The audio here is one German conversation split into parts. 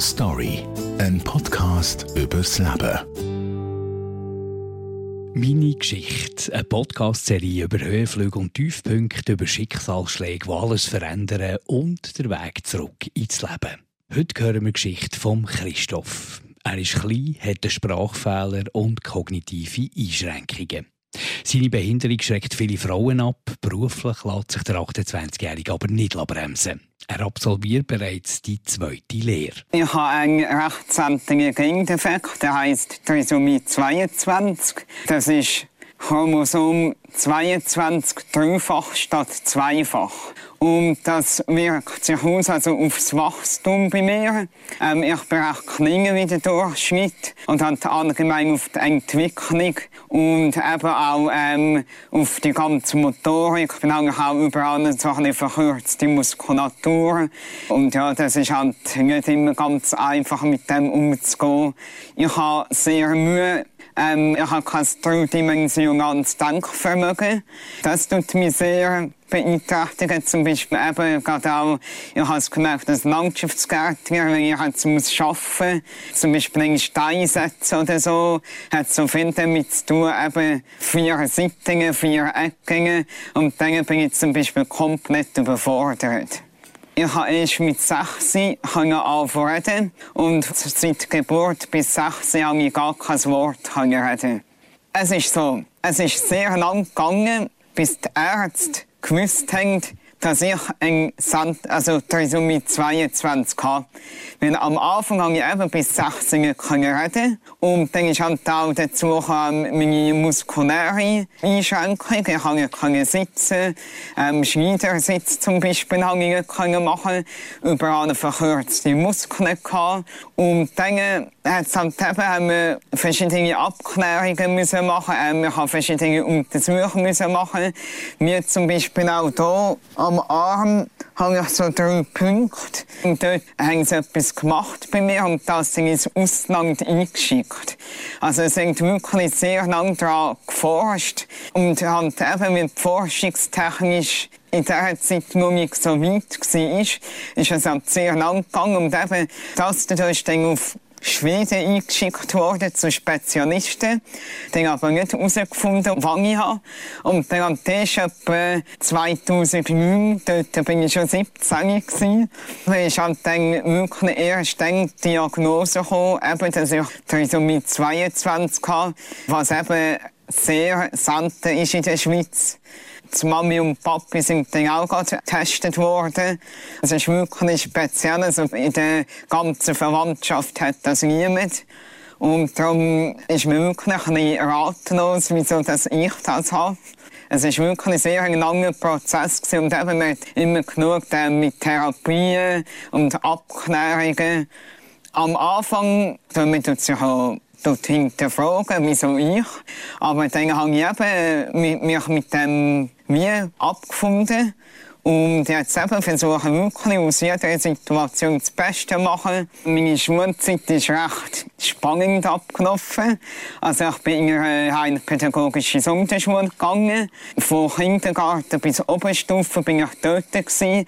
Story, ein Podcast übers Leben. Meine Geschichte, eine Podcast-Serie über Höhenflüge und Tiefpunkte, über Schicksalsschläge, die alles verändern und der Weg zurück ins Leben. Heute hören wir Geschichte von Christoph. Er ist klein, hat einen Sprachfehler und kognitive Einschränkungen. Seine Behinderung schreckt viele Frauen ab. Beruflich lässt sich der 28-Jährige aber nicht bremsen. Er absolviert bereits die zweite Lehre. Ich habe einen rechtsämtigen Gendefekt, der heisst Trisomie 22. Das ist Chromosom 22 dreifach statt zweifach. Und das wirkt sich aus also aufs Wachstum bei mir. Ähm, ich bin recht kleiner wie der Durchschnitt und halt allgemein auf die Entwicklung und eben auch ähm, auf die ganze Motorik. Ich bin eigentlich auch überall so ein bisschen verkürzte Muskulatur. Und ja, das ist halt nicht immer ganz einfach, mit dem umzugehen. Ich habe sehr Mühe ähm, ich habe kein dreidimensionales Denkvermögen. Das tut mich sehr beeinträchtigen. Zum Beispiel eben gerade auch, ich habe es gemerkt, als Landschaftsgärtner, wenn ich jetzt muss arbeiten zum Beispiel einen Stein setzen oder so, hat so viel damit zu tun, eben vier Sittungen, vier Ecken. Und dann bin ich zum Beispiel komplett überfordert. Ich habe erst mit 6 angefangen und seit Geburt bis 6 habe ich gar kein Wort reden. Es ist so, es ist sehr lang gegangen, bis die Ärzte gewusst haben, dass ich ein Sand, also Trisomie 22 habe. Weil am Anfang habe ich eben bis 16 reden und dann ist halt auch dazu meine muskuläre Einschränkung. Ich konnte sitzen, ähm, Schneidersitz zum Beispiel habe ich machen, überall verkürzte Muskeln gehabt. Und dann halt eben, haben wir verschiedene Abklärungen müssen machen. Ähm, haben verschiedene Untersuchungen müssen machen. Wir zum Beispiel auch hier am Arm habe ich so drei Punkte. Und dort haben sie etwas gemacht bei mir und das sind ins Ausland eingeschickt. Also es sind wirklich sehr lange daran geforscht und halt eben mit forschungstechnisch in der Zeit noch nicht so weit war, ist es halt sehr lang gegangen. Und eben, das da ist dann auf Schweden eingeschickt worden zu Spezialisten. Die haben aber nicht herausgefunden, wann ich habe. Und dann ist etwa 2009, dort bin ich schon 17 gewesen. Ist halt dann wirklich erst dann die Diagnose gekommen, eben, dass ich Trisomie 22 habe, was eben sehr selten ist in der Schweiz. Die Mami und Papi sind dann auch getestet worden. Es ist wirklich speziell. Also in der ganzen Verwandtschaft hat das niemand. Und darum ist mir wirklich ein bisschen ratlos, wieso dass ich das habe. Es war wirklich ein sehr langer Prozess und eben, man hat immer genug äh, mit Therapien und Abklärungen. Am Anfang, damit tut sich auch dort hinterfragen, wieso ich. Aber dann habe ich eben mich mit dem wie abgefunden. Und jetzt eben versuchen wirklich aus jeder Situation das Beste zu machen. Meine Schulzeit ist recht spannend abgelaufen. Also ich bin in eine heilpädagogische Sonderschule gegangen. Von Kindergarten bis Oberstufe bin ich dort gewesen.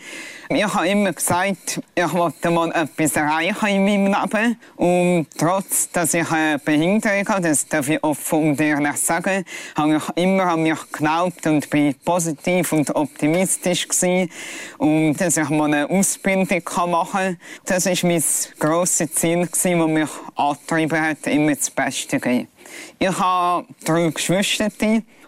Ich habe immer gesagt, ich wollte mal etwas erreichen in meinem Leben. Und trotz, dass ich eine Behinderung habe, das darf ich offen und ehrlich sagen, habe ich immer an mich geglaubt und bin positiv und optimistisch gewesen. Und dass ich mal eine Ausbildung machen kann. Das war mein grosses Ziel, das mich hat, immer das Beste zu geben. Ich habe drei Geschwister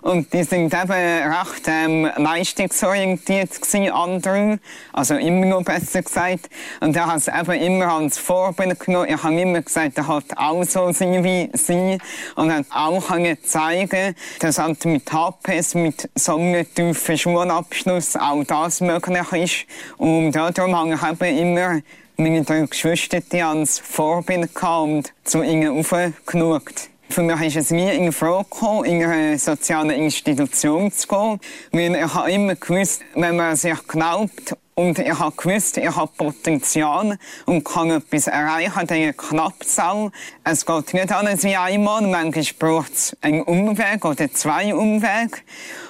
und die sind eben recht ähm, leistungsorientiert gewesen, andere. Also immer noch besser gesagt. Und ich habe es eben immer als Vorbild genommen. Ich habe immer gesagt, er hat auch so sein wie sie. Und hat auch zeigen dass halt mit HPS, mit so einem tiefen Schulabschluss auch das möglich ist. Und ja, darum habe ich eben immer meine drei Geschwister als Vorbild und zu ihnen aufgeschaut. Für mich ist es nie in Frage gekommen, in eine soziale Institution zu gehen. Weil ich habe immer gewusst, wenn man sich glaubt Und ich habe gewusst, ich habe Potenzial und kann etwas erreichen, diese Knappsau. Es geht nicht alles wie einmal. Manchmal braucht es einen Umweg oder zwei Umwege.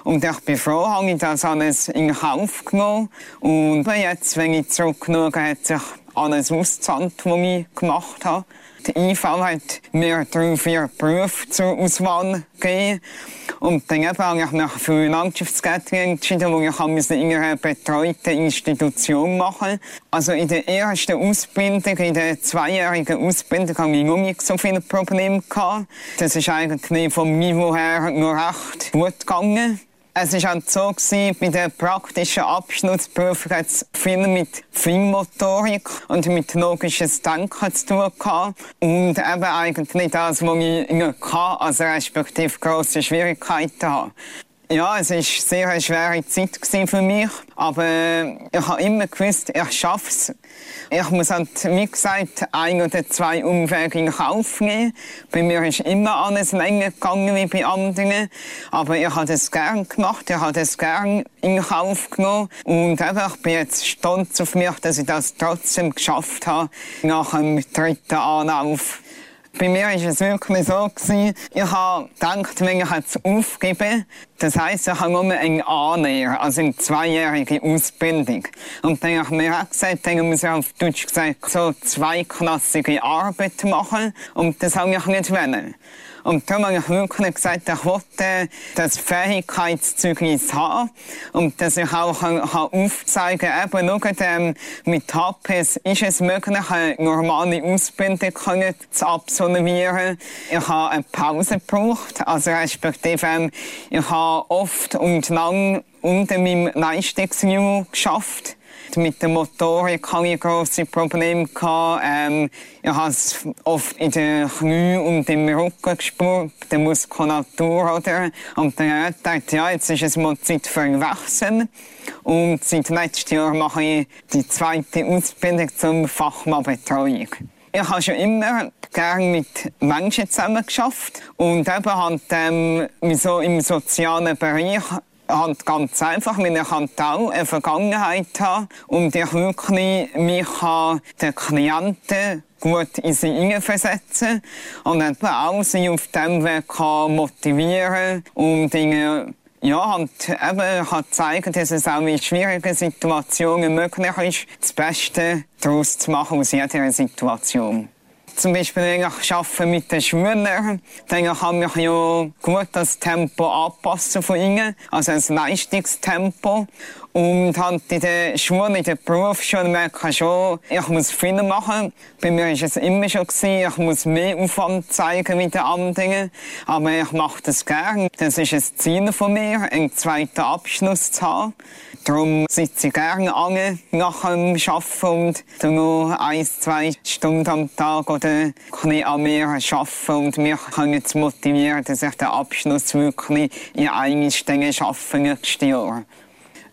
Und ich bin froh, habe ich das alles in Kauf genommen. Und jetzt, wenn ich zurückschaue, hat sich alles ausgezahlt, was ich gemacht habe. Die IV hat mir drei, vier Berufe zur Auswahl gegeben. Und dann habe ich mich für Landschaftsgärtnerin entschieden, wo ich in einer betreuten Institution machen Also in der ersten Ausbildung, in der zweijährigen Ausbildung, hatte ich noch nicht so viele Probleme. Gehabt. Das ist eigentlich vom Niveau her noch recht gut gegangen. Es war halt so, gewesen, bei der praktischen Abschlussprüfung hat es viel mit Feinmotorik und mit logisches Denken zu tun gehabt. Und eben eigentlich das, was ich nicht kann, also respektive grosse Schwierigkeiten habe. Ja, es war sehr eine schwere Zeit für mich. Aber ich habe immer gewusst, ich schaffe es. Ich muss halt, wie gesagt, ein oder zwei Umwege in Kauf nehmen. Bei mir ist immer alles länger gegangen wie bei anderen. Aber ich habe das gern gemacht. Ich habe das gern in Kauf genommen. Und ich bin jetzt stolz auf mich, dass ich das trotzdem geschafft habe, nach dem dritten Anlauf. Bei mir war es wirklich so, gewesen, ich habe gedacht, wenn ich jetzt aufgebe, das heisst, ich habe nur eine A-Lehre, also eine zweijährige Ausbildung. Und dann habe ich mir auch gesagt, dann muss ich auf Deutsch gesagt so zweiklassige Arbeit machen. Und das habe ich nicht wollen. Und darum habe ich wirklich gesagt, ich wollte das Fähigkeitszeugnis haben und dass ich auch aufzeigen kann, eben schaut, mit HPS ist es möglich, eine normale Ausbildung zu absolvieren. Ich habe eine Pause gebraucht, also respektive ähm, ich habe oft und lang unter meinem Leistungsniveau geschafft. Mit der Motorik hatte ich grosse Probleme. Ähm, ich habe es oft in den Knien und im Rücken gespürt, der Muskulatur. Oder? Und dann habe ich gedacht, ja, jetzt ist es mal Zeit für einen Wechsel. Und seit letztem Jahr mache ich die zweite Ausbildung zum Fachmannbetreuung. Ich habe schon immer gerne mit Menschen zusammen geschafft und eben halt, ähm, so im sozialen Bereich halt ganz einfach, weil ich halt auch eine Vergangenheit habe und ich wirklich mich den Klienten gut in sie hineinversetzen und eben auch sie auf dem Weg motivieren und Dinge ja, und eben hat zeigen, dass es auch in schwierigen Situationen möglich ist, das Beste daraus zu machen aus jeder Situation zum Beispiel eigentlich arbeite mit den Schülern, dann kann ich ja gut das Tempo anpassen von ihnen, also das Leistungstempo. Und halt in der Schule, in der Berufsschule merke ich schon, ich muss viel machen. Bei mir war es immer schon gewesen, ich muss mehr Aufwand zeigen wie die anderen. Aber ich mache das gerne. Das ist ein Ziel von mir, einen zweiten Abschluss zu haben. Darum sitze ich gerne an nach dem Arbeiten und noch ein, zwei Stunden am Tag oder ein bisschen an mir arbeiten und mich jetzt motivieren, dass ich den Abschluss wirklich in einer Stelle schaffe nächstes Jahr.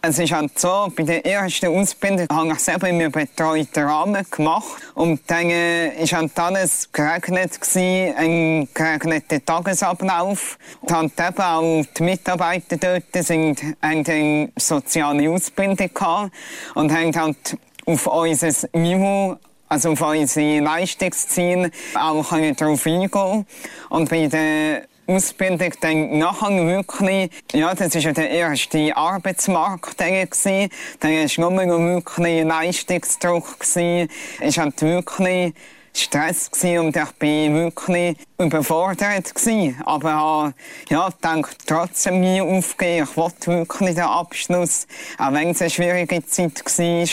Es ist halt so, bei der ersten Ausbildung habe ich selber in einem betreuten Rahmen gemacht. Und dann war halt alles geregnet, ein geregneter Tagesablauf. Und halt eben auch die Mitarbeiter dort sind, haben eine soziale Ausbildung gehabt und haben halt auf unser Niveau also auf unsere Leistungsziele auch darauf eingehen. Und bei der Ausbildung dann nachher wirklich, ja, das war ja der erste Arbeitsmarkt gewesen. Dann war nur noch wirklich Leistungsdruck gewesen. Es war halt wirklich Stress gewesen und ich bin wirklich überfordert gewesen. Aber ja, ich denke trotzdem nie aufgeben. Ich wollte wirklich den Abschluss, auch wenn es eine schwierige Zeit war.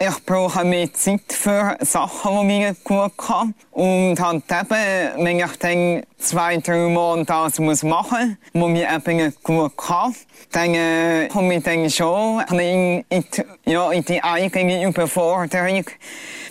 Ich brauche mehr Zeit für Sachen, die mir gut kann. Und halt eben, wenn ich dann zwei, drei Monate das muss machen muss, was mir eben gut kann, dann äh, komme ich dann schon in, in, ja, in die eigene Überforderung.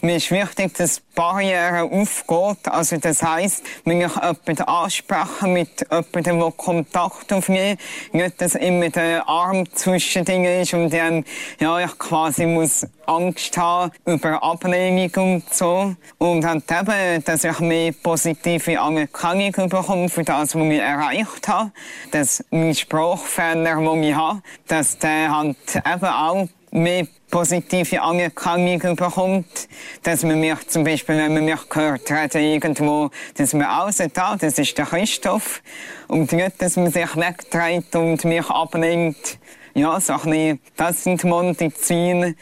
Mir ist wichtig, dass Barrieren aufgeht. Also das heisst, wenn ich jemanden anspreche mit jemandem, der Kontakt auf mich, nicht, dass immer der Arm zwischen Dingen ist und dann, ja, ich quasi muss Angst haben über Ablehnung und so. Und dann eben, dass ich mehr positive Anerkennung bekomme für das, was ich erreicht habe. Dass mein Sprachfehler, den ich habe, dass der halt eben auch mehr positive Anerkennung bekommt, dass man mich zum Beispiel, wenn man mich gehört hat, irgendwo, dass man ah, das ist der Christoph. Und nicht, dass man sich wegdreht und mich abnimmt. Ja, so ein bisschen, das sind Ziele.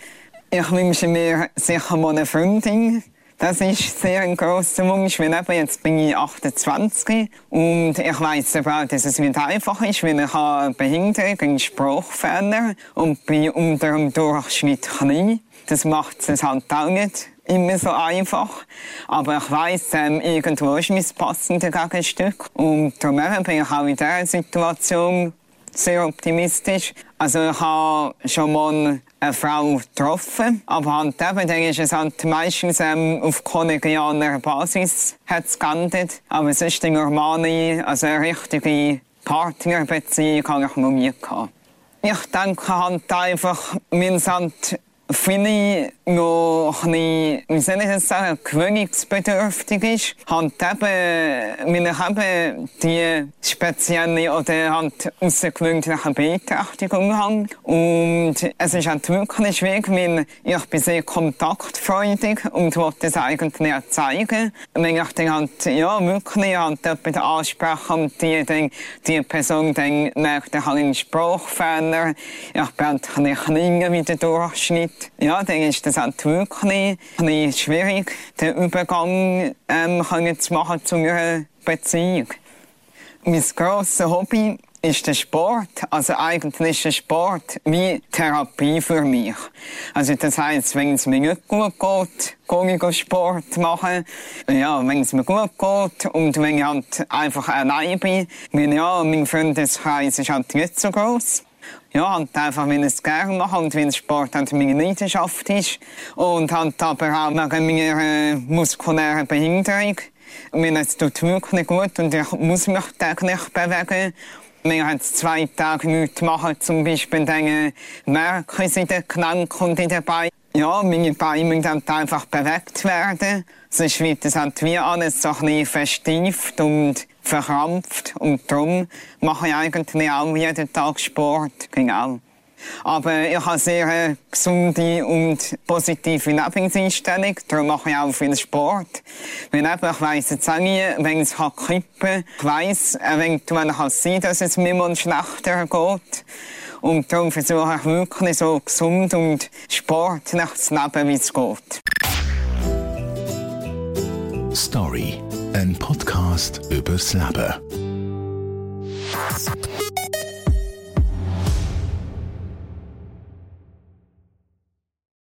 Ich wünsche mir sicher mal eine Freundin. Das ist sehr ein grosser Wunsch, weil eben jetzt bin ich 28 und ich weiss aber auch, dass es nicht einfach ist, weil ich habe eine Behinderung, einen Sprachfehler und bin unter dem Durchschnitt klein. Das macht es halt auch nicht immer so einfach. Aber ich weiss, ähm, irgendwo ist mein passendes Gegenstück. Und darum bin ich auch in dieser Situation sehr optimistisch. Also ich habe schon mal eine Frau getroffen, aber halt eben, dann ist es halt meistens ähm, auf kollegialer Basis hat's geendet. Aber es ist die normale, also eine richtige Partnerbeziehung habe ich noch nie gehabt. Ich denke halt einfach, wir sind viele noch ein bisschen, wie soll ich das sagen, gewöhnungsbedürftig ist. Halt eben, weil ich eben die spezielle oder halt außergewöhnliche Beeinträchtigung habe. Und es ist halt wirklich schwierig, weil ich bin sehr kontaktfreudig und wollte das eigentlich auch zeigen. Wenn ich dann halt, ja, wirklich halt jemanden anspreche und die, dann, die Person dann merkt, ich habe einen Sprachfehler, ich bin halt ein bisschen kleiner wie der Durchschnitt, ja, dann ist das halt wirklich ein schwierig, den Übergang ähm, zu machen zu einer Beziehung. Mein grosses Hobby ist der Sport. Also eigentlich ist der Sport wie Therapie für mich. Also das heisst, wenn es mir nicht gut geht, gehe ich Sport machen. Ja, wenn es mir gut geht und wenn ich halt einfach allein bin. Weil ja, mein Freundeskreis ist halt nicht so groß ja, halt einfach, weil ich es gerne mache und weil Sport halt meine Leidenschaft ist. Und halt aber auch wegen meiner äh, muskulären Behinderung. Mir es tut wirklich gut und ich muss mich täglich bewegen. Ich jetzt zwei Tage nichts mache, zum Beispiel, dann merke ich es in den Gelenken und in den Beinen. Ja, meine Beine müssen einfach bewegt werden. Sonst wird es halt wie alles so ein bisschen verstieft und verkrampft. Und darum mache ich eigentlich auch jeden Tag Sport. Genau. Aber ich habe sehr eine gesunde und positive Lebenseinstellung. Darum mache ich auch viel Sport. Weil eben, ich weiss jetzt auch nie, wenn es kippen kann. Ich weiss, eventuell kann es sein, dass es mir mal schlechter geht. Und darum versuche ich wirklich so gesund und sportlich zu leben, wie es geht. Story, ein Podcast übers Leben.